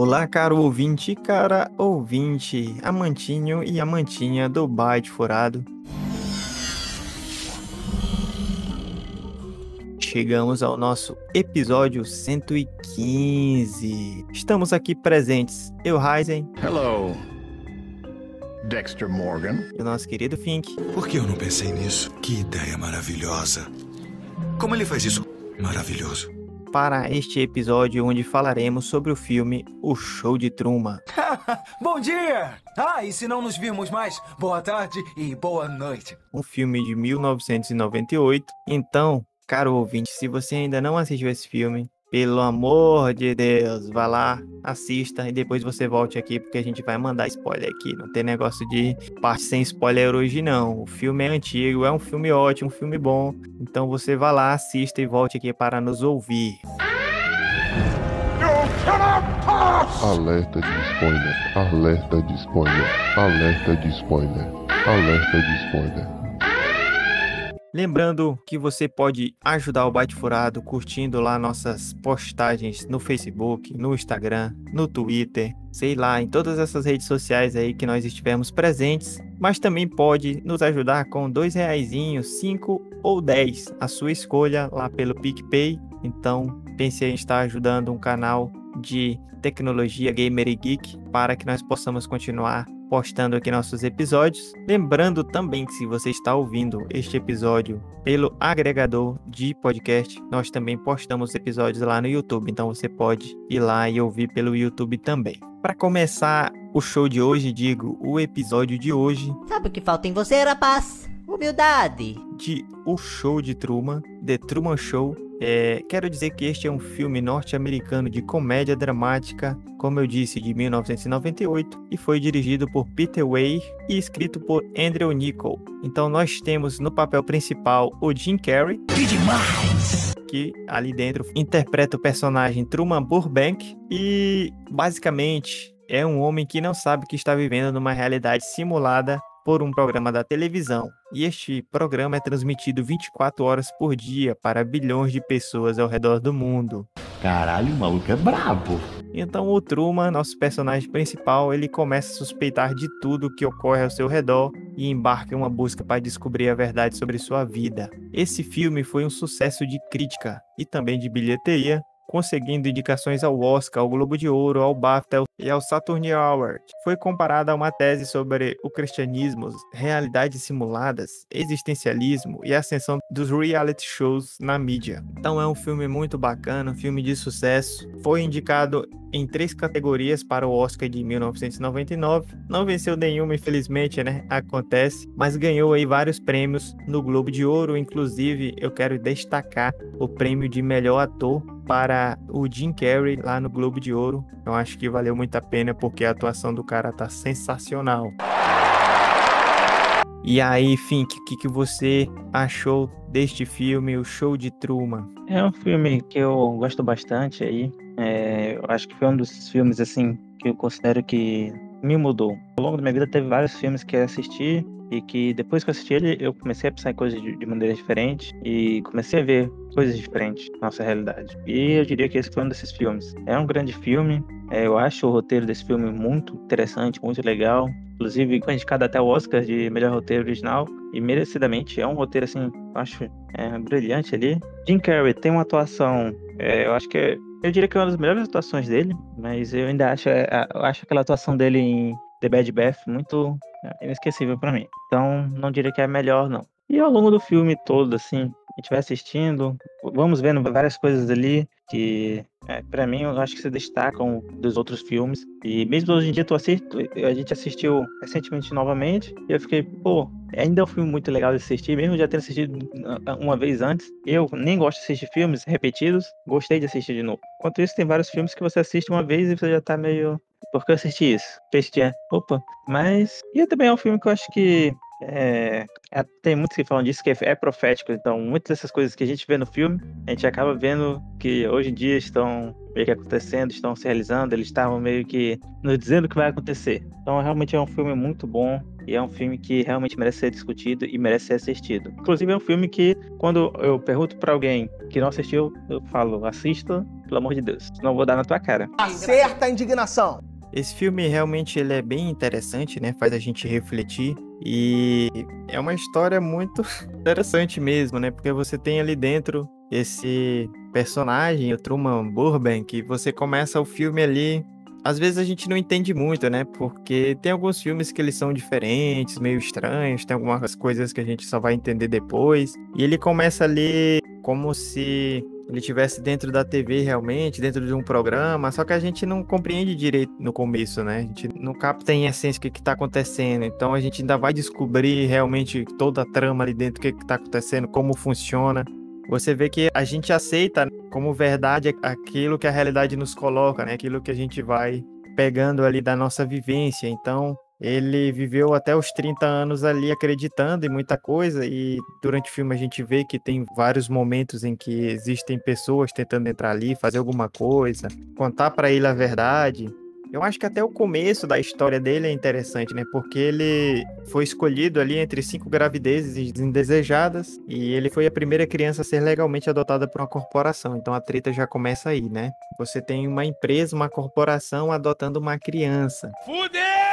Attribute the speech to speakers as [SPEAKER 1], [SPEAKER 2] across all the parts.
[SPEAKER 1] Olá, caro ouvinte, cara ouvinte, amantinho e amantinha do Byte Furado. Chegamos ao nosso episódio 115. Estamos aqui presentes, eu, Ryzen.
[SPEAKER 2] Hello, Dexter Morgan.
[SPEAKER 1] E o nosso querido Fink.
[SPEAKER 3] Por que eu não pensei nisso? Que ideia maravilhosa. Como ele faz isso? Maravilhoso.
[SPEAKER 1] Para este episódio, onde falaremos sobre o filme O Show de Truman.
[SPEAKER 4] Bom dia! Ah, e se não nos vimos mais, boa tarde e boa noite.
[SPEAKER 1] Um filme de 1998. Então, caro ouvinte, se você ainda não assistiu esse filme, pelo amor de Deus, vá lá, assista e depois você volte aqui porque a gente vai mandar spoiler aqui. Não tem negócio de parte sem spoiler hoje não. O filme é antigo, é um filme ótimo, um filme bom. Então você vá lá, assista e volte aqui para nos ouvir.
[SPEAKER 5] Alerta de spoiler, alerta de spoiler, alerta de spoiler, alerta de spoiler.
[SPEAKER 1] Lembrando que você pode ajudar o Byte Furado curtindo lá nossas postagens no Facebook, no Instagram, no Twitter, sei lá, em todas essas redes sociais aí que nós estivermos presentes. Mas também pode nos ajudar com dois reaisinhos, cinco ou dez, a sua escolha lá pelo PicPay. Então pense em estar ajudando um canal de tecnologia gamer e geek para que nós possamos continuar postando aqui nossos episódios. Lembrando também que se você está ouvindo este episódio pelo agregador de podcast, nós também postamos episódios lá no YouTube, então você pode ir lá e ouvir pelo YouTube também. Para começar o show de hoje, digo, o episódio de hoje
[SPEAKER 6] Sabe o que falta em você, rapaz? Humildade.
[SPEAKER 1] de O Show de Truman, The Truman Show. É, quero dizer que este é um filme norte-americano de comédia dramática, como eu disse, de 1998, e foi dirigido por Peter Weir e escrito por Andrew Niccol. Então nós temos no papel principal o Jim Carrey, que ali dentro interpreta o personagem Truman Burbank e basicamente é um homem que não sabe que está vivendo numa realidade simulada por um programa da televisão. E este programa é transmitido 24 horas por dia para bilhões de pessoas ao redor do mundo.
[SPEAKER 7] Caralho, o maluco é brabo.
[SPEAKER 1] Então o Truman, nosso personagem principal, ele começa a suspeitar de tudo que ocorre ao seu redor e embarca em uma busca para descobrir a verdade sobre sua vida. Esse filme foi um sucesso de crítica e também de bilheteria, conseguindo indicações ao Oscar, ao Globo de Ouro, ao BAFTA e ao Saturn Award. Foi comparada a uma tese sobre o cristianismo, realidades simuladas, existencialismo e a ascensão dos reality shows na mídia. Então é um filme muito bacana, um filme de sucesso. Foi indicado em três categorias para o Oscar de 1999. Não venceu nenhuma, infelizmente, né? Acontece, mas ganhou aí vários prêmios no Globo de Ouro, inclusive eu quero destacar o prêmio de melhor ator para o Jim Carrey lá no Globo de Ouro. Eu acho que valeu muito a pena porque a atuação do cara tá sensacional. E aí, Fink, o que, que você achou deste filme, O Show de Truman?
[SPEAKER 8] É um filme que eu gosto bastante aí. É, eu acho que foi um dos filmes assim que eu considero que me mudou. Ao longo da minha vida teve vários filmes que eu assisti e que depois que eu assisti ele eu comecei a pensar em coisas de, de maneira diferente e comecei a ver coisas diferentes na nossa realidade. E eu diria que esse foi um desses filmes. É um grande filme. é, eu acho o roteiro desse filme muito interessante, muito legal. Inclusive, foi indicado até o Oscar de melhor roteiro original. E merecidamente é um roteiro assim, acho é, brilhante ali. Jim Carrey tem uma atuação, é, eu acho que é, eu diria que é uma das melhores atuações dele, mas eu ainda acho, é, eu acho aquela atuação dele em The Bad Bath muito é, inesquecível pra mim. Então, não diria que é a melhor, não. E ao longo do filme todo, assim, vai assistindo, vamos vendo várias coisas ali que, é, para mim, eu acho que se destacam dos outros filmes. E mesmo hoje em dia, tu assisto, a gente assistiu recentemente novamente, e eu fiquei, pô, ainda é um filme muito legal de assistir, mesmo já ter assistido uma vez antes. Eu nem gosto de assistir filmes repetidos, gostei de assistir de novo. Enquanto isso, tem vários filmes que você assiste uma vez e você já tá meio. Por que eu assisti isso? É. Opa. Mas. E também é um filme que eu acho que. É, é- tem muitos que falam disso que é, é profético, então muitas dessas coisas que a gente vê no filme, a gente acaba vendo que hoje em dia estão meio que acontecendo, estão se realizando, eles estavam meio que nos dizendo o que vai acontecer. Então realmente é um filme muito bom, E é um filme que realmente merece ser discutido e merece ser assistido. Inclusive, é um filme que, quando eu pergunto para alguém que não assistiu, eu falo, assista, pelo amor de Deus. Não vou dar na tua cara.
[SPEAKER 9] Acerta a indignação.
[SPEAKER 1] Esse filme realmente ele é bem interessante, né? Faz a gente refletir e é uma história muito interessante mesmo, né? Porque você tem ali dentro esse personagem, o Truman Burbank, que você começa o filme ali às vezes a gente não entende muito, né? Porque tem alguns filmes que eles são diferentes, meio estranhos, tem algumas coisas que a gente só vai entender depois. E ele começa ali como se ele estivesse dentro da TV realmente, dentro de um programa, só que a gente não compreende direito no começo, né? A gente não capta em essência o que está acontecendo. Então a gente ainda vai descobrir realmente toda a trama ali dentro, o que está acontecendo, como funciona você vê que a gente aceita como verdade aquilo que a realidade nos coloca, né? Aquilo que a gente vai pegando ali da nossa vivência. Então, ele viveu até os 30 anos ali acreditando em muita coisa e durante o filme a gente vê que tem vários momentos em que existem pessoas tentando entrar ali, fazer alguma coisa, contar para ele a verdade. Eu acho que até o começo da história dele é interessante, né? Porque ele foi escolhido ali entre cinco gravidezes indesejadas e ele foi a primeira criança a ser legalmente adotada por uma corporação. Então a treta já começa aí, né? Você tem uma empresa, uma corporação adotando uma criança.
[SPEAKER 10] Fudeu!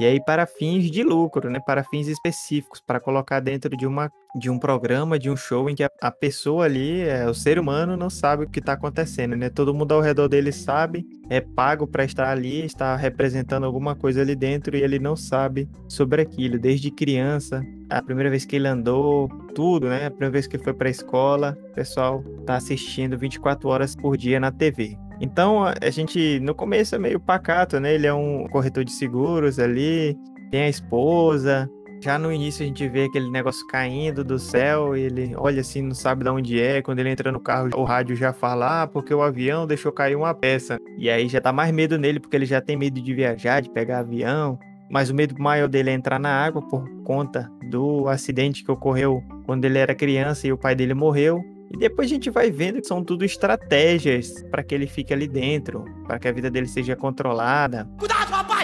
[SPEAKER 1] E aí para fins de lucro, né? Para fins específicos, para colocar dentro de uma de um programa, de um show em que a, a pessoa ali, é, o ser humano não sabe o que está acontecendo, né? Todo mundo ao redor dele sabe, é pago para estar ali, está representando alguma coisa ali dentro e ele não sabe sobre aquilo desde criança. A primeira vez que ele andou, tudo, né? A primeira vez que ele foi para a escola, o pessoal tá assistindo 24 horas por dia na TV. Então, a gente, no começo é meio pacato, né? Ele é um corretor de seguros ali, tem a esposa. Já no início a gente vê aquele negócio caindo do céu e ele olha assim, não sabe de onde é. Quando ele entra no carro, o rádio já fala, ah, porque o avião deixou cair uma peça. E aí já tá mais medo nele, porque ele já tem medo de viajar, de pegar avião. Mas o medo maior dele é entrar na água por conta do acidente que ocorreu quando ele era criança e o pai dele morreu. E depois a gente vai vendo que são tudo estratégias para que ele fique ali dentro, para que a vida dele seja controlada.
[SPEAKER 10] Cuidado, rapaz!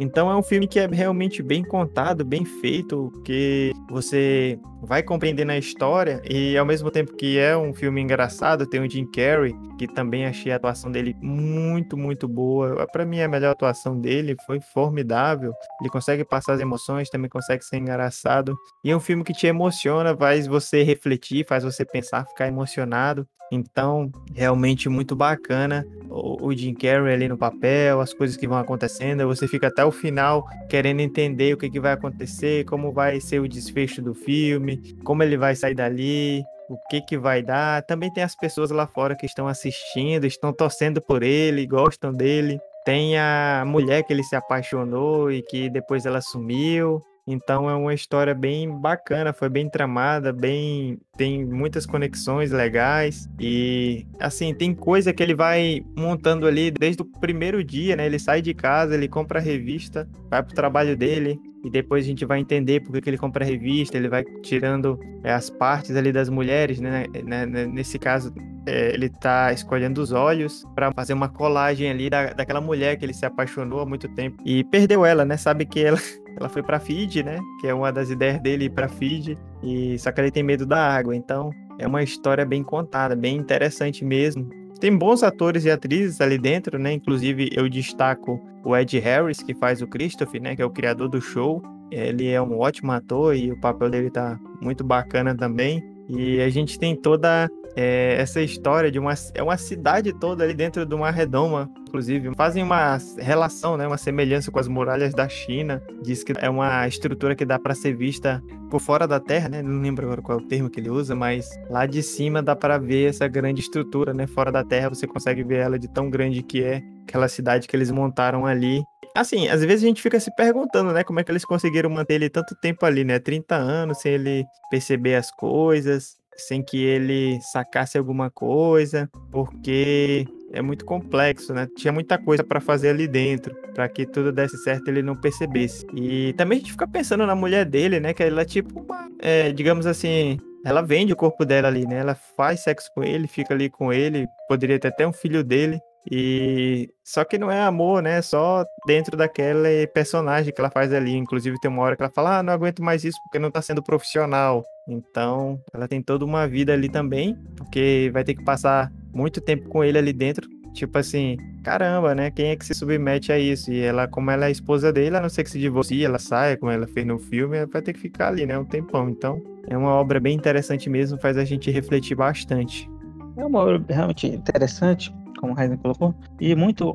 [SPEAKER 1] Então é um filme que é realmente bem contado, bem feito, que você vai compreendendo a história e ao mesmo tempo que é um filme engraçado, tem o Jim Carrey, que também achei a atuação dele muito, muito boa. Para mim a melhor atuação dele foi formidável. Ele consegue passar as emoções, também consegue ser engraçado. E é um filme que te emociona, faz você refletir, faz você pensar, ficar emocionado. Então, realmente muito bacana o, Jim Carrey ali no papel, as coisas que vão acontecendo. Você fica até o final querendo entender o que, que vai acontecer, como vai ser o desfecho do filme, como ele vai sair dali, o que que vai dar. Também tem as pessoas lá fora que estão assistindo, estão torcendo por ele, gostam dele. Tem a mulher que ele se apaixonou e que depois ela sumiu. Então é uma história bem bacana, foi bem tramada, bem tem muitas conexões legais e assim, tem coisa que ele vai montando ali desde o primeiro dia, né? Ele sai de casa, ele compra a revista, vai pro trabalho dele, e depois a gente vai entender por que ele compra a revista, ele vai tirando é, as partes ali das mulheres, né? né, né nesse caso, é, ele tá escolhendo os olhos para fazer uma colagem ali da, daquela mulher que ele se apaixonou há muito tempo e perdeu ela, né? Sabe que ela, ela foi para Fiji, né? Que é uma das ideias dele para Fiji e só que ele tem medo da água, então é uma história bem contada, bem interessante mesmo. Tem bons atores e atrizes ali dentro, né? Inclusive eu destaco o Ed Harris, que faz o Christopher, né? Que é o criador do show. Ele é um ótimo ator e o papel dele tá muito bacana também. E a gente tem toda é, essa história de uma, é uma cidade toda ali dentro de uma redoma, inclusive. Fazem uma relação, né, uma semelhança com as muralhas da China. Diz que é uma estrutura que dá para ser vista por fora da Terra, né? Não lembro agora qual é o termo que ele usa, mas lá de cima dá para ver essa grande estrutura, né? Fora da Terra você consegue ver ela de tão grande que é aquela cidade que eles montaram ali. Assim, às vezes a gente fica se perguntando, né, como é que eles conseguiram manter ele tanto tempo ali, né? 30 anos sem ele perceber as coisas sem que ele sacasse alguma coisa, porque é muito complexo, né? Tinha muita coisa para fazer ali dentro, para que tudo desse certo ele não percebesse. E também a gente fica pensando na mulher dele, né? Que ela é tipo, uma, é, digamos assim, ela vende o corpo dela ali, né? Ela faz sexo com ele, fica ali com ele, poderia ter até um filho dele. E só que não é amor, né? Só dentro daquele personagem que ela faz ali. Inclusive tem uma hora que ela fala: "Ah, não aguento mais isso porque não tá sendo profissional". Então, ela tem toda uma vida ali também, porque vai ter que passar muito tempo com ele ali dentro. Tipo assim, caramba, né? Quem é que se submete a isso? E ela, como ela é esposa dele, a não ser que se divorcie, ela saia, como ela fez no filme, ela vai ter que ficar ali, né? Um tempão. Então, é uma obra bem interessante mesmo, faz a gente refletir bastante.
[SPEAKER 8] É uma obra realmente interessante, como o Heisen colocou, e muito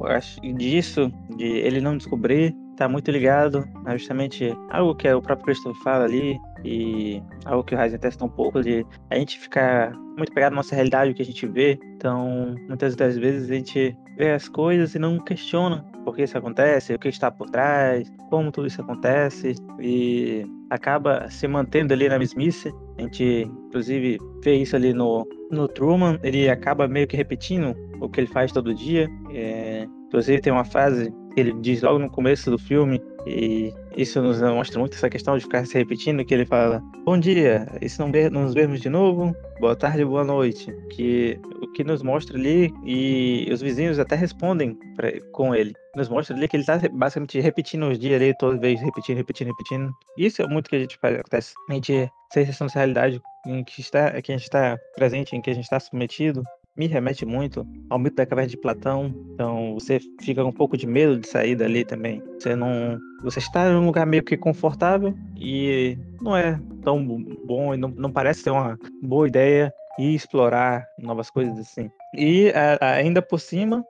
[SPEAKER 8] disso, de ele não descobrir, tá muito ligado a justamente algo que o próprio Christopher fala ali, e algo que o Heisen testa um pouco de a gente ficar muito pegado na nossa realidade, o que a gente vê. Então, muitas das vezes a gente vê as coisas e não questiona por que isso acontece, o que está por trás, como tudo isso acontece e acaba se mantendo ali na mesmice. A gente, inclusive, vê isso ali no, no Truman, ele acaba meio que repetindo o que ele faz todo dia. É, inclusive, tem uma frase ele diz logo no começo do filme, e isso nos mostra muito essa questão de ficar se repetindo, que ele fala, bom dia, e se não nos vermos de novo, boa tarde, boa noite. Que o que nos mostra ali, e os vizinhos até respondem pra, com ele, nos mostra ali que ele está basicamente repetindo os dias ali, toda vez repetindo, repetindo, repetindo. Isso é muito que a gente faz, acontece. A gente sem responsabilidade em que está, que a gente está presente, em que a gente está submetido, me remete muito ao mito da caverna de Platão. Então você fica com um pouco de medo de sair dali também. Você não. Você está em um lugar meio que confortável e não é tão bom e não, não parece ser uma boa ideia ir explorar novas coisas assim. E ainda por cima,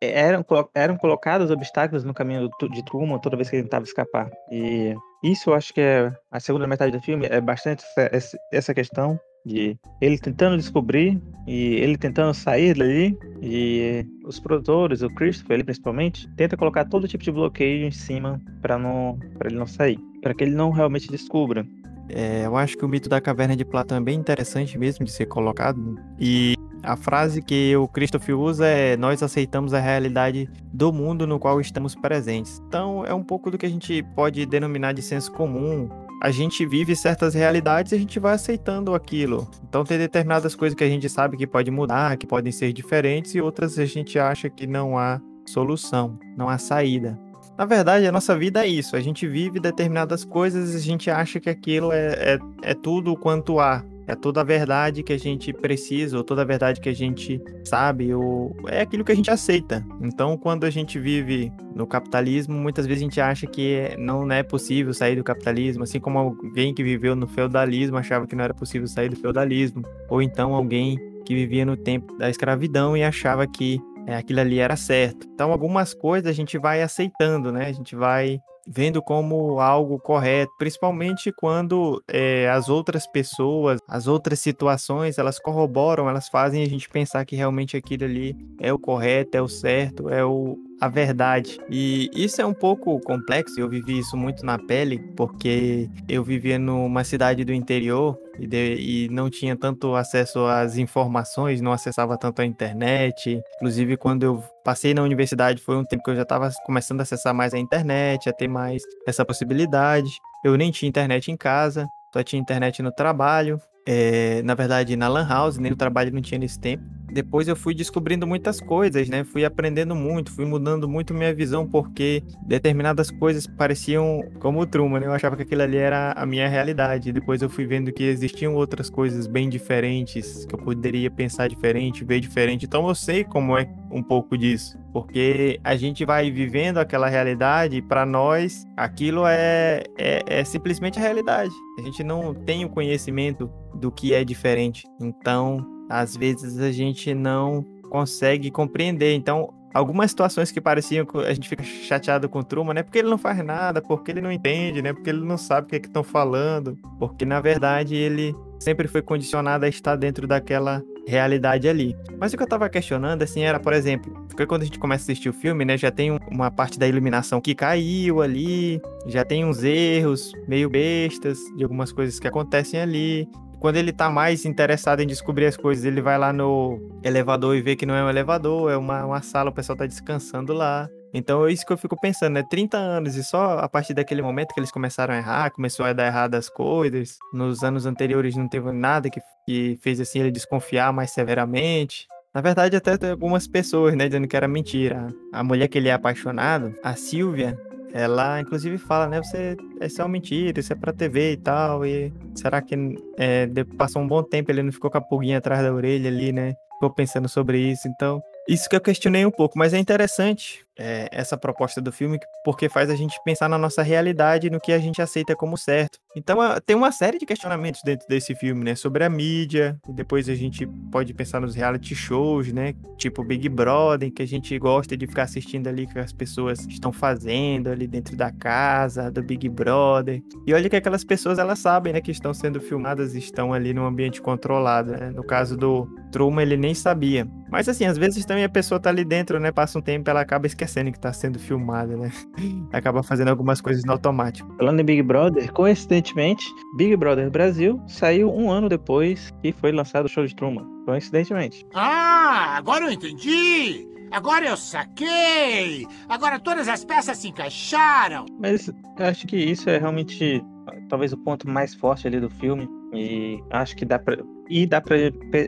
[SPEAKER 8] eram, eram colocados obstáculos no caminho de Truman toda vez que ele tentava escapar. E isso eu acho que é a segunda metade do filme é bastante essa, essa questão de ele tentando descobrir e ele tentando sair dali e os produtores, o Christopher, ele principalmente, tenta colocar todo tipo de bloqueio em cima para não para ele não sair, para que ele não realmente descubra.
[SPEAKER 1] É, eu acho que o mito da caverna de Platão é bem interessante mesmo de ser colocado e a frase que o Christopher usa é: Nós aceitamos a realidade do mundo no qual estamos presentes. Então, é um pouco do que a gente pode denominar de senso comum a gente vive certas realidades e a gente vai aceitando aquilo. Então tem determinadas coisas que a gente sabe que pode mudar, que podem ser diferentes, e outras a gente acha que não há solução, não há saída. Na verdade, a nossa vida é isso. A gente vive determinadas coisas e a gente acha que aquilo é, é, é tudo quanto há é toda a verdade que a gente precisa, ou toda a verdade que a gente sabe, ou é aquilo que a gente aceita. Então, quando a gente vive no capitalismo, muitas vezes a gente acha que não é possível sair do capitalismo, assim como alguém que viveu no feudalismo achava que não era possível sair do feudalismo, ou então alguém que vivia no tempo da escravidão e achava que é, aquilo ali era certo. Então, algumas coisas a gente vai aceitando, né? A gente vai vendo como algo correto, principalmente quando é, as outras pessoas, as outras situações, elas corroboram, elas fazem a gente pensar que realmente aquilo ali é o correto, é o certo, é o, a verdade. E isso é um pouco complexo, eu vivi isso muito na pele, porque eu vivia numa cidade do interior e, de, e, não tinha tanto acesso às informações, não acessava tanto a internet. Inclusive, quando eu passei na universidade, foi um tempo que eu já estava começando a acessar mais a internet, a ter mais essa possibilidade. Eu nem tinha internet em casa, só tinha internet no trabalho. É, na verdade, na Lan House, nem no trabalho não tinha nesse tempo depois eu fui descobrindo muitas coisas, né? Fui aprendendo muito, fui mudando muito minha visão, porque determinadas coisas pareciam como o Truman, né? Eu achava que aquilo ali era a minha realidade. Depois eu fui vendo que existiam outras coisas bem diferentes, que eu poderia pensar diferente, ver diferente. Então eu sei como é um pouco disso, porque a gente vai vivendo aquela realidade e para nós aquilo é, é, é simplesmente a realidade. A gente não tem o conhecimento do que é diferente. Então, às vezes a gente não consegue compreender. Então, algumas situações que pareciam que a gente fica chateado com o Truman, né? Porque ele não faz nada, porque ele não entende, né? Porque ele não sabe o que é estão falando, porque na verdade ele sempre foi condicionado a estar dentro daquela realidade ali. Mas o que eu tava questionando, assim, era, por exemplo, porque quando a gente começa a assistir o filme, né, já tem uma parte da iluminação que caiu ali, já tem uns erros meio bestas de algumas coisas que acontecem ali. Quando ele tá mais interessado em descobrir as coisas, ele vai lá no elevador e vê que não é um elevador, é uma, uma sala, o pessoal tá descansando lá. Então é isso que eu fico pensando, né? 30 anos e só a partir daquele momento que eles começaram a errar, começou a dar errado as coisas. Nos anos anteriores não teve nada que, que fez assim ele desconfiar mais severamente. Na verdade, até algumas pessoas, né, dizendo que era mentira. A mulher que ele é apaixonado, a Silvia, ela inclusive fala, né, você é só mentira, isso é pra TV e tal, e será que é, passou um bom tempo ele não ficou com a pulguinha atrás da orelha ali, né? Ficou pensando sobre isso, então isso que eu questionei um pouco, mas é interessante é, essa proposta do filme porque faz a gente pensar na nossa realidade no que a gente aceita como certo. Então tem uma série de questionamentos dentro desse filme, né? Sobre a mídia, depois a gente pode pensar nos reality shows, né? Tipo Big Brother, que a gente gosta de ficar assistindo ali o que as pessoas estão fazendo ali dentro da casa, do Big Brother. E olha que aquelas pessoas, elas sabem, né? Que estão sendo filmadas estão ali num ambiente controlado, né? No caso do Truman, ele nem sabia. Mas assim, às vezes também a pessoa tá ali dentro, né? Passa um tempo, ela acaba esquecendo que tá sendo filmada, né? Acaba fazendo algumas coisas no automático.
[SPEAKER 8] Falando em Big Brother, coincidentemente, Big Brother Brasil saiu um ano depois que foi lançado o show de Truman. Coincidentemente.
[SPEAKER 10] Ah, agora eu entendi! Agora eu saquei! Agora todas as peças se encaixaram!
[SPEAKER 8] Mas eu acho que isso é realmente talvez o ponto mais forte ali do filme. E acho que dá pra. E dá para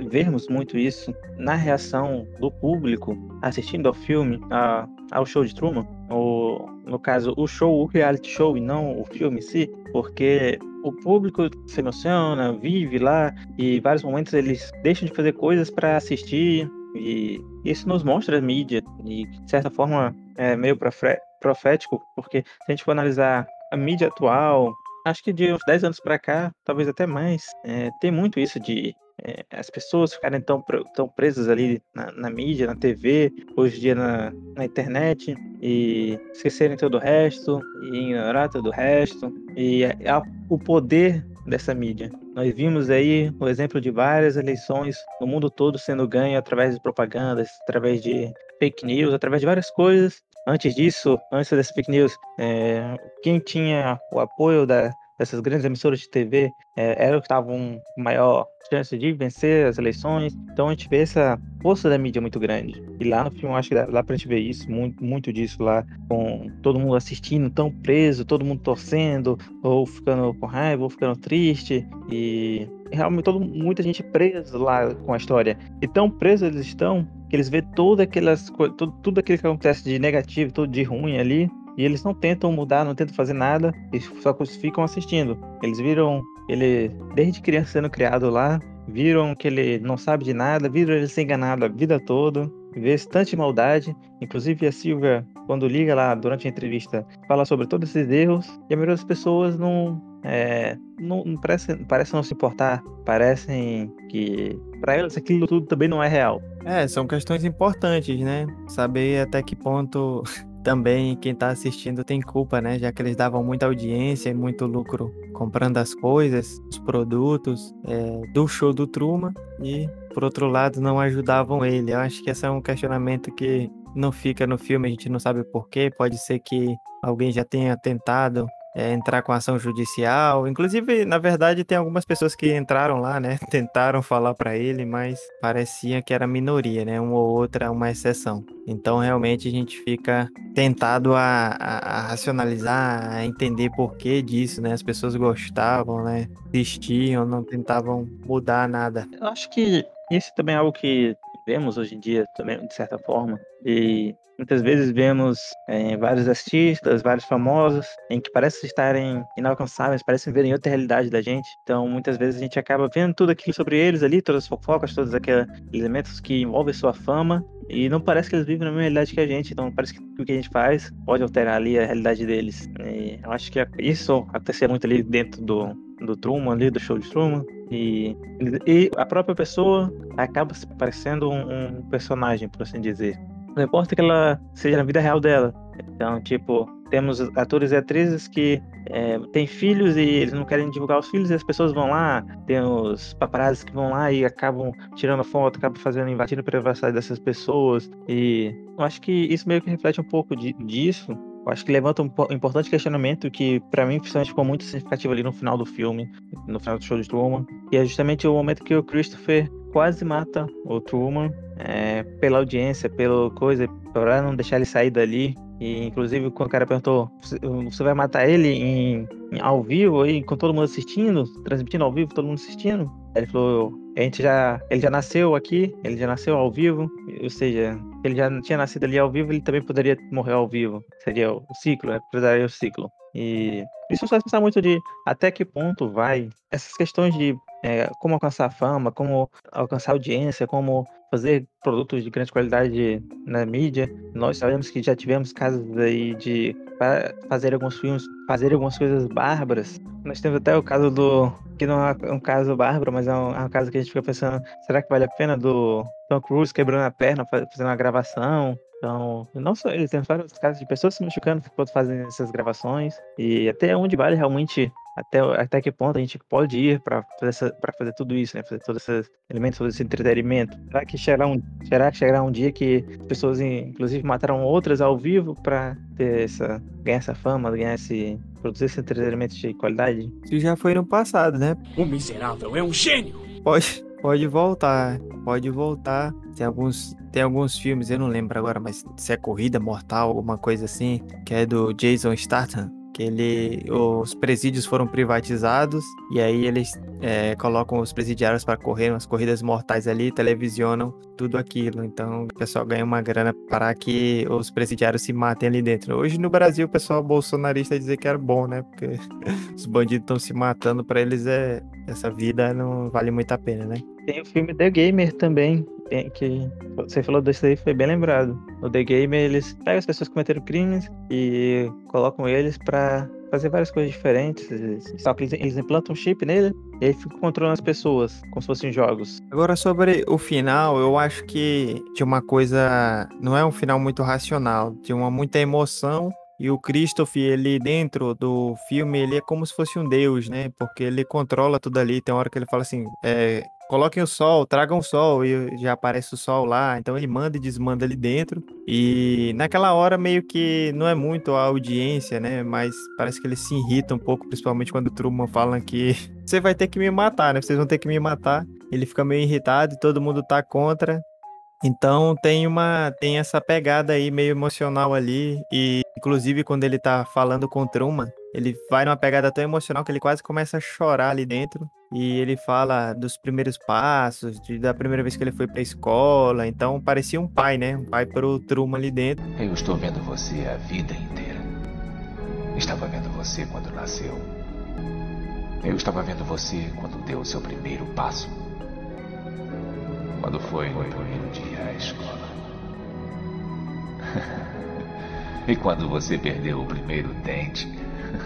[SPEAKER 8] vermos muito isso na reação do público assistindo ao filme, a, ao show de Truman, ou no caso, o show, o reality show e não o filme em si, porque o público se emociona, vive lá e em vários momentos eles deixam de fazer coisas para assistir e isso nos mostra a mídia e de certa forma é meio profético, porque se a gente for analisar a mídia atual, acho que de uns 10 anos para cá, talvez até mais, é, tem muito isso de é, as pessoas ficarem tão, tão presas ali na, na mídia, na TV, hoje em dia na, na, internet, e esquecerem todo o resto, e ignorar todo o resto, e é, é o poder dessa mídia. Nós vimos aí o exemplo de várias eleições no mundo todo sendo ganho através de propagandas, através de fake news, através de várias coisas. Antes disso, antes dessas fake news, é, quem tinha o apoio da, dessas grandes emissoras de TV é, era o que estavam com maior chance de vencer as eleições. Então a gente vê essa força da mídia muito grande. E lá no filme acho que dá, dá pra gente ver isso, muito, muito disso lá, com todo mundo assistindo, tão preso, todo mundo torcendo, ou ficando com raiva, ou ficando triste. E realmente todo, muita gente presa lá com a história. E tão presos eles estão que eles vê todas aquelas tudo, tudo aquilo que acontece de negativo, tudo de ruim ali, e eles não tentam mudar, não tentam fazer nada, eles só ficam assistindo. Eles viram ele, desde criança sendo criado lá, viram que ele não sabe de nada, viram ele ser enganado a vida toda, vê tanta maldade. Inclusive a Silvia, quando liga lá durante a entrevista, fala sobre todos esses erros, e a maioria das pessoas não, é, não, não parece, parece não se importar, parecem que para elas aquilo tudo também não é real.
[SPEAKER 1] É, são questões importantes, né? Saber até que ponto também quem está assistindo tem culpa, né? Já que eles davam muita audiência e muito lucro comprando as coisas, os produtos é, do show do Truman e, por outro lado, não ajudavam ele. Eu acho que esse é um questionamento que não fica no filme, a gente não sabe porquê. Pode ser que alguém já tenha tentado é, entrar com ação judicial. Inclusive, na verdade, tem algumas pessoas que entraram lá, né? Tentaram falar para ele, mas parecia que era minoria, né? Uma ou outra, uma exceção. Então, realmente, a gente fica tentado a, a, a racionalizar, a entender por que disso, né? As pessoas gostavam, né? Existiam, não tentavam mudar nada.
[SPEAKER 8] Eu acho que isso também é algo que vemos hoje em dia também, de certa forma. E muitas vezes vemos é, vários artistas, vários famosos, em que parecem estarem inalcançáveis, parecem verem outra realidade da gente. Então, muitas vezes a gente acaba vendo tudo aquilo sobre eles ali, todas as fofocas, todos aqueles elementos que envolvem sua fama, e não parece que eles vivem na mesma realidade que a gente. Então, parece que o que a gente faz pode alterar ali a realidade deles. E eu acho que isso acontecia muito ali dentro do, do Truman, ali, do show de Truman. E, e a própria pessoa acaba se parecendo um, um personagem, por assim dizer. Não importa que ela seja na vida real dela. Então, tipo, temos atores e atrizes que é, têm filhos e eles não querem divulgar os filhos e as pessoas vão lá. Tem os paparazzi que vão lá e acabam tirando foto, acabam fazendo, invadindo a privacidade dessas pessoas. E eu acho que isso meio que reflete um pouco de, disso. Eu acho que levanta um importante questionamento que, para mim, principalmente ficou muito significativo ali no final do filme, no final do show de Truman, e é justamente o momento que o Christopher quase mata o Truman é, pela audiência, pela coisa, para não deixar ele sair dali. E inclusive quando o cara perguntou, você, vai matar ele em, em, ao vivo aí, com todo mundo assistindo, transmitindo ao vivo, todo mundo assistindo? Ele falou, a gente já, ele já nasceu aqui, ele já nasceu ao vivo, ou seja, ele já tinha nascido ali ao vivo, ele também poderia morrer ao vivo. Seria o ciclo, né? Precisaria o ciclo. E isso faz pensar muito de até que ponto vai essas questões de é, como alcançar fama, como alcançar audiência, como fazer produtos de grande qualidade na mídia. Nós sabemos que já tivemos casos aí de fazer alguns filmes, fazer algumas coisas bárbaras. Nós temos até o caso do que não é um caso bárbaro, mas é um, é um caso que a gente fica pensando, será que vale a pena do Tom Cruise quebrando a perna fazendo uma gravação? Então, não só ele, tem vários casos de pessoas se machucando enquanto fazem essas gravações. E até onde vale realmente, até, até que ponto a gente pode ir para fazer, fazer tudo isso, né? Fazer todos esses elementos, todo esse entretenimento. Será que chegará um, será que chegará um dia que pessoas, inclusive, mataram outras ao vivo para ter essa, ganhar essa fama, ganhar esse, produzir esse entretenimento de qualidade?
[SPEAKER 1] Isso já foi no passado, né?
[SPEAKER 10] O miserável é um gênio!
[SPEAKER 1] Pode, pode voltar, pode voltar. Tem alguns, tem alguns filmes, eu não lembro agora, mas se é Corrida Mortal, alguma coisa assim, que é do Jason Statham que ele, os presídios foram privatizados e aí eles é, colocam os presidiários para correr umas corridas mortais ali, televisionam tudo aquilo. Então o pessoal ganha uma grana para que os presidiários se matem ali dentro. Hoje no Brasil o pessoal bolsonarista dizer que era bom, né? Porque os bandidos estão se matando, para eles é essa vida não vale muito a pena, né?
[SPEAKER 8] Tem o filme The Gamer também, que você falou desse aí, foi bem lembrado. No The Gamer, eles pegam as pessoas que cometeram crimes e colocam eles para fazer várias coisas diferentes. Só que eles implantam um chip nele e aí ficam controlando as pessoas, como se fossem jogos.
[SPEAKER 1] Agora, sobre o final, eu acho que tinha uma coisa. Não é um final muito racional, tinha uma muita emoção e o Christoph, ele dentro do filme, ele é como se fosse um deus, né? Porque ele controla tudo ali. Tem uma hora que ele fala assim: é, coloquem o sol, tragam o sol, e já aparece o sol lá. Então ele manda e desmanda ali dentro. E naquela hora, meio que não é muito a audiência, né? Mas parece que ele se irrita um pouco, principalmente quando o Truman fala que você vai ter que me matar, né? Vocês vão ter que me matar. Ele fica meio irritado e todo mundo tá contra. Então tem uma tem essa pegada aí meio emocional ali e inclusive quando ele tá falando com Truman, ele vai numa pegada tão emocional que ele quase começa a chorar ali dentro e ele fala dos primeiros passos, de, da primeira vez que ele foi pra escola, então parecia um pai, né? Um pai pro Truman ali dentro.
[SPEAKER 11] Eu estou vendo você a vida inteira. Estava vendo você quando nasceu. Eu estava vendo você quando deu o seu primeiro passo. Quando foi no primeiro dia à escola. e quando você perdeu o primeiro dente.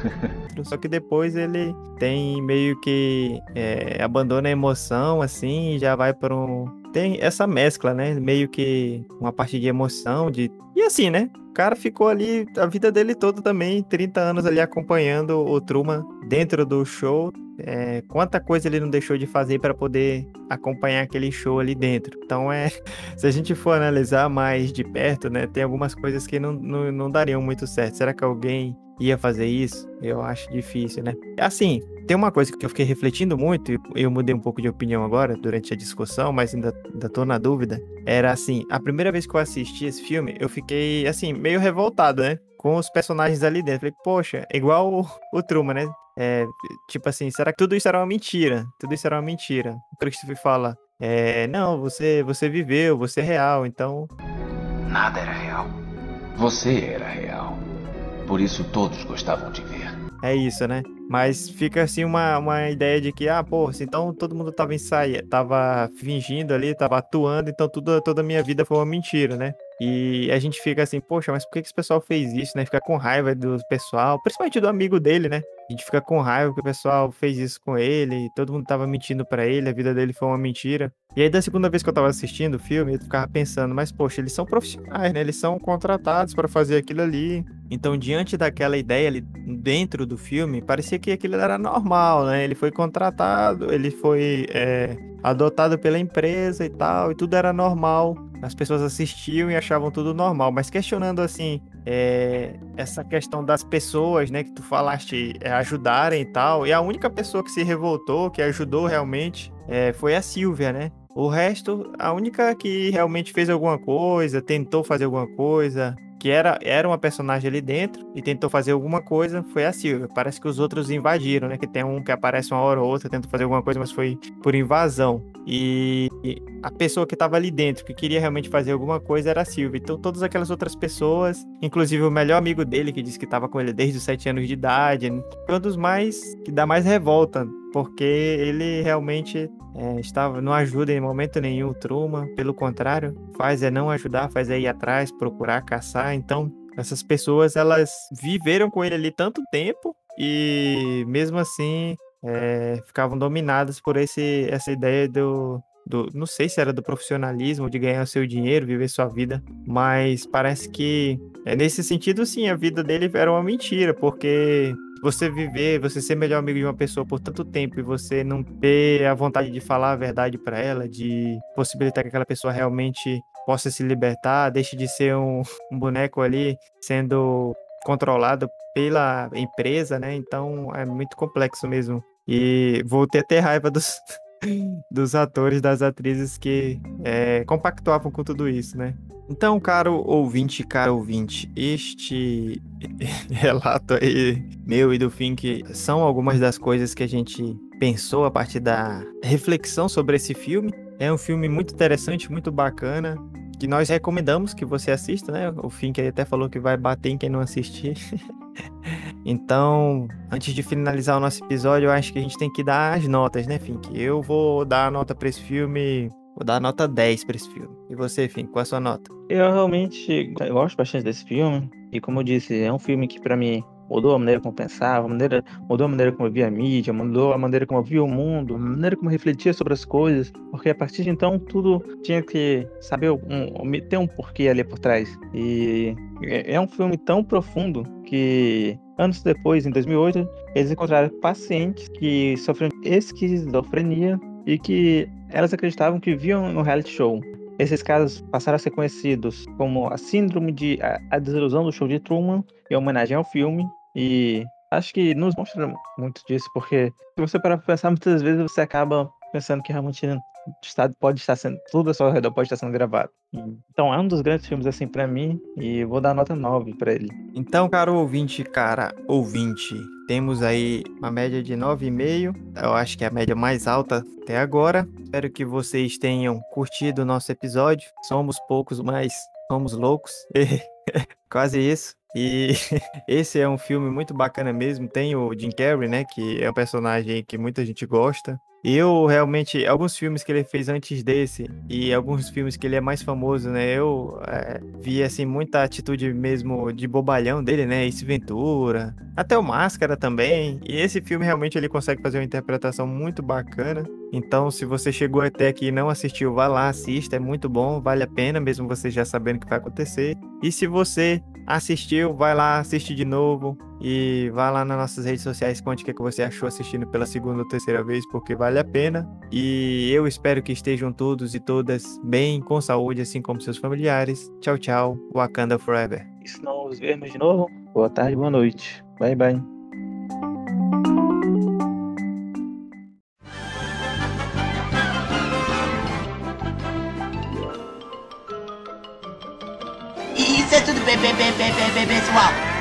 [SPEAKER 1] Só que depois ele tem meio que é, abandona a emoção, assim, e já vai para um. Tem essa mescla, né? Meio que uma parte de emoção, de. E assim, né? Cara ficou ali a vida dele toda também, 30 anos ali acompanhando o Truman dentro do show é, quanta coisa ele não deixou de fazer para poder acompanhar aquele show ali dentro. Então é, se a gente for analisar mais de perto, né, tem algumas coisas que não, não, não dariam muito certo. Será que alguém ia fazer isso? Eu acho difícil, né? Assim, tem uma coisa que eu fiquei refletindo muito, e eu mudei um pouco de opinião agora durante a discussão, mas ainda, ainda tô na dúvida. Era assim, a primeira vez que eu assisti esse filme, eu fiquei, assim, meio revoltado, né? Com os personagens ali dentro. Falei, poxa, igual o, o Truman, né? É, tipo assim, será que tudo isso era uma mentira? Tudo isso era uma mentira. O Christopher fala, é, não, você, você viveu, você é real, então...
[SPEAKER 11] Nada era real. Você era real. Por isso todos gostavam de ver.
[SPEAKER 1] É isso, né? Mas fica assim uma, uma ideia de que, ah, pô, então todo mundo tava ensaiando, tava fingindo ali, tava atuando, então tudo, toda a minha vida foi uma mentira, né? E a gente fica assim, poxa, mas por que, que esse pessoal fez isso, né? Fica com raiva do pessoal, principalmente do amigo dele, né? A gente fica com raiva que o pessoal fez isso com ele, todo mundo tava mentindo para ele, a vida dele foi uma mentira. E aí, da segunda vez que eu tava assistindo o filme, eu ficava pensando, mas poxa, eles são profissionais, né? Eles são contratados para fazer aquilo ali. Então, diante daquela ideia ali dentro do filme, parecia que aquilo era normal, né? Ele foi contratado, ele foi é, adotado pela empresa e tal, e tudo era normal. As pessoas assistiam e achavam tudo normal, mas questionando assim, é, essa questão das pessoas, né, que tu falaste, é, ajudarem e tal, e a única pessoa que se revoltou, que ajudou realmente, é, foi a Silvia, né? O resto, a única que realmente fez alguma coisa, tentou fazer alguma coisa, que era, era uma personagem ali dentro e tentou fazer alguma coisa, foi a Silvia. Parece que os outros invadiram, né? Que tem um que aparece uma hora ou outra, tenta fazer alguma coisa, mas foi por invasão. E a pessoa que estava ali dentro, que queria realmente fazer alguma coisa, era a Silvia. Então todas aquelas outras pessoas, inclusive o melhor amigo dele, que disse que estava com ele desde os sete anos de idade, foi um dos mais que dá mais revolta porque ele realmente é, estava não ajuda em momento nenhum o Truman, pelo contrário, faz é não ajudar, faz é ir atrás, procurar caçar. Então, essas pessoas elas viveram com ele ali tanto tempo e mesmo assim é, ficavam dominadas por esse, essa ideia do, do, não sei se era do profissionalismo, de ganhar o seu dinheiro, viver sua vida, mas parece que é, nesse sentido, sim, a vida dele era uma mentira, porque você viver, você ser melhor amigo de uma pessoa por tanto tempo e você não ter a vontade de falar a verdade para ela, de possibilitar que aquela pessoa realmente possa se libertar, deixe de ser um, um boneco ali sendo controlado pela empresa, né? Então é muito complexo mesmo. E vou ter até raiva dos, dos atores, das atrizes que é, compactuavam com tudo isso, né? Então, caro ouvinte, caro ouvinte, este relato aí meu e do Fink são algumas das coisas que a gente pensou a partir da reflexão sobre esse filme. É um filme muito interessante, muito bacana, que nós recomendamos que você assista, né? O Fink até falou que vai bater em quem não assistir. então, antes de finalizar o nosso episódio, eu acho que a gente tem que dar as notas, né, Fink? Eu vou dar a nota para esse filme Vou dar nota 10 para esse filme. E você, Fim, qual é a sua nota?
[SPEAKER 8] Eu realmente gosto bastante desse filme. E como eu disse, é um filme que para mim mudou a maneira como eu pensava, maneira, mudou a maneira como eu via a mídia, mudou a maneira como eu via o mundo, a maneira como eu refletia sobre as coisas, porque a partir de então tudo tinha que saber um, ter um porquê ali por trás. E é, é um filme tão profundo que anos depois, em 2008, eles encontraram pacientes que sofriam esquizofrenia e que elas acreditavam que viam no reality show. Esses casos passaram a ser conhecidos como a síndrome de a, a desilusão do show de Truman, em homenagem ao filme, e acho que nos mostra muito disso, porque se você parar para pensar, muitas vezes você acaba pensando que realmente está, pode estar sendo, tudo ao seu redor pode estar sendo gravado. Então é um dos grandes filmes assim para mim e vou dar nota 9 para ele.
[SPEAKER 1] Então, caro ouvinte, cara, ouvinte, temos aí uma média de 9,5. Eu acho que é a média mais alta até agora. Espero que vocês tenham curtido o nosso episódio. Somos poucos, mas somos loucos. Quase isso. E esse é um filme muito bacana mesmo. Tem o Jim Carrey, né? Que é um personagem que muita gente gosta. Eu realmente, alguns filmes que ele fez antes desse e alguns filmes que ele é mais famoso, né? Eu é, vi assim muita atitude mesmo de bobalhão dele, né? Esse Ventura, até o Máscara também. E esse filme realmente ele consegue fazer uma interpretação muito bacana. Então, se você chegou até aqui e não assistiu, vá lá, assista, é muito bom, vale a pena, mesmo você já sabendo o que vai acontecer. E se você assistiu, vai lá, assiste de novo e vá lá nas nossas redes sociais, conte o que, é que você achou assistindo pela segunda ou terceira vez, porque vale a pena. E eu espero que estejam todos e todas bem, com saúde, assim como seus familiares. Tchau, tchau. Wakanda Forever.
[SPEAKER 8] E se não nos vermos de novo, boa tarde, boa noite. Bye, bye.
[SPEAKER 12] Isso é tudo, bebê, bebê, bebê, pessoal.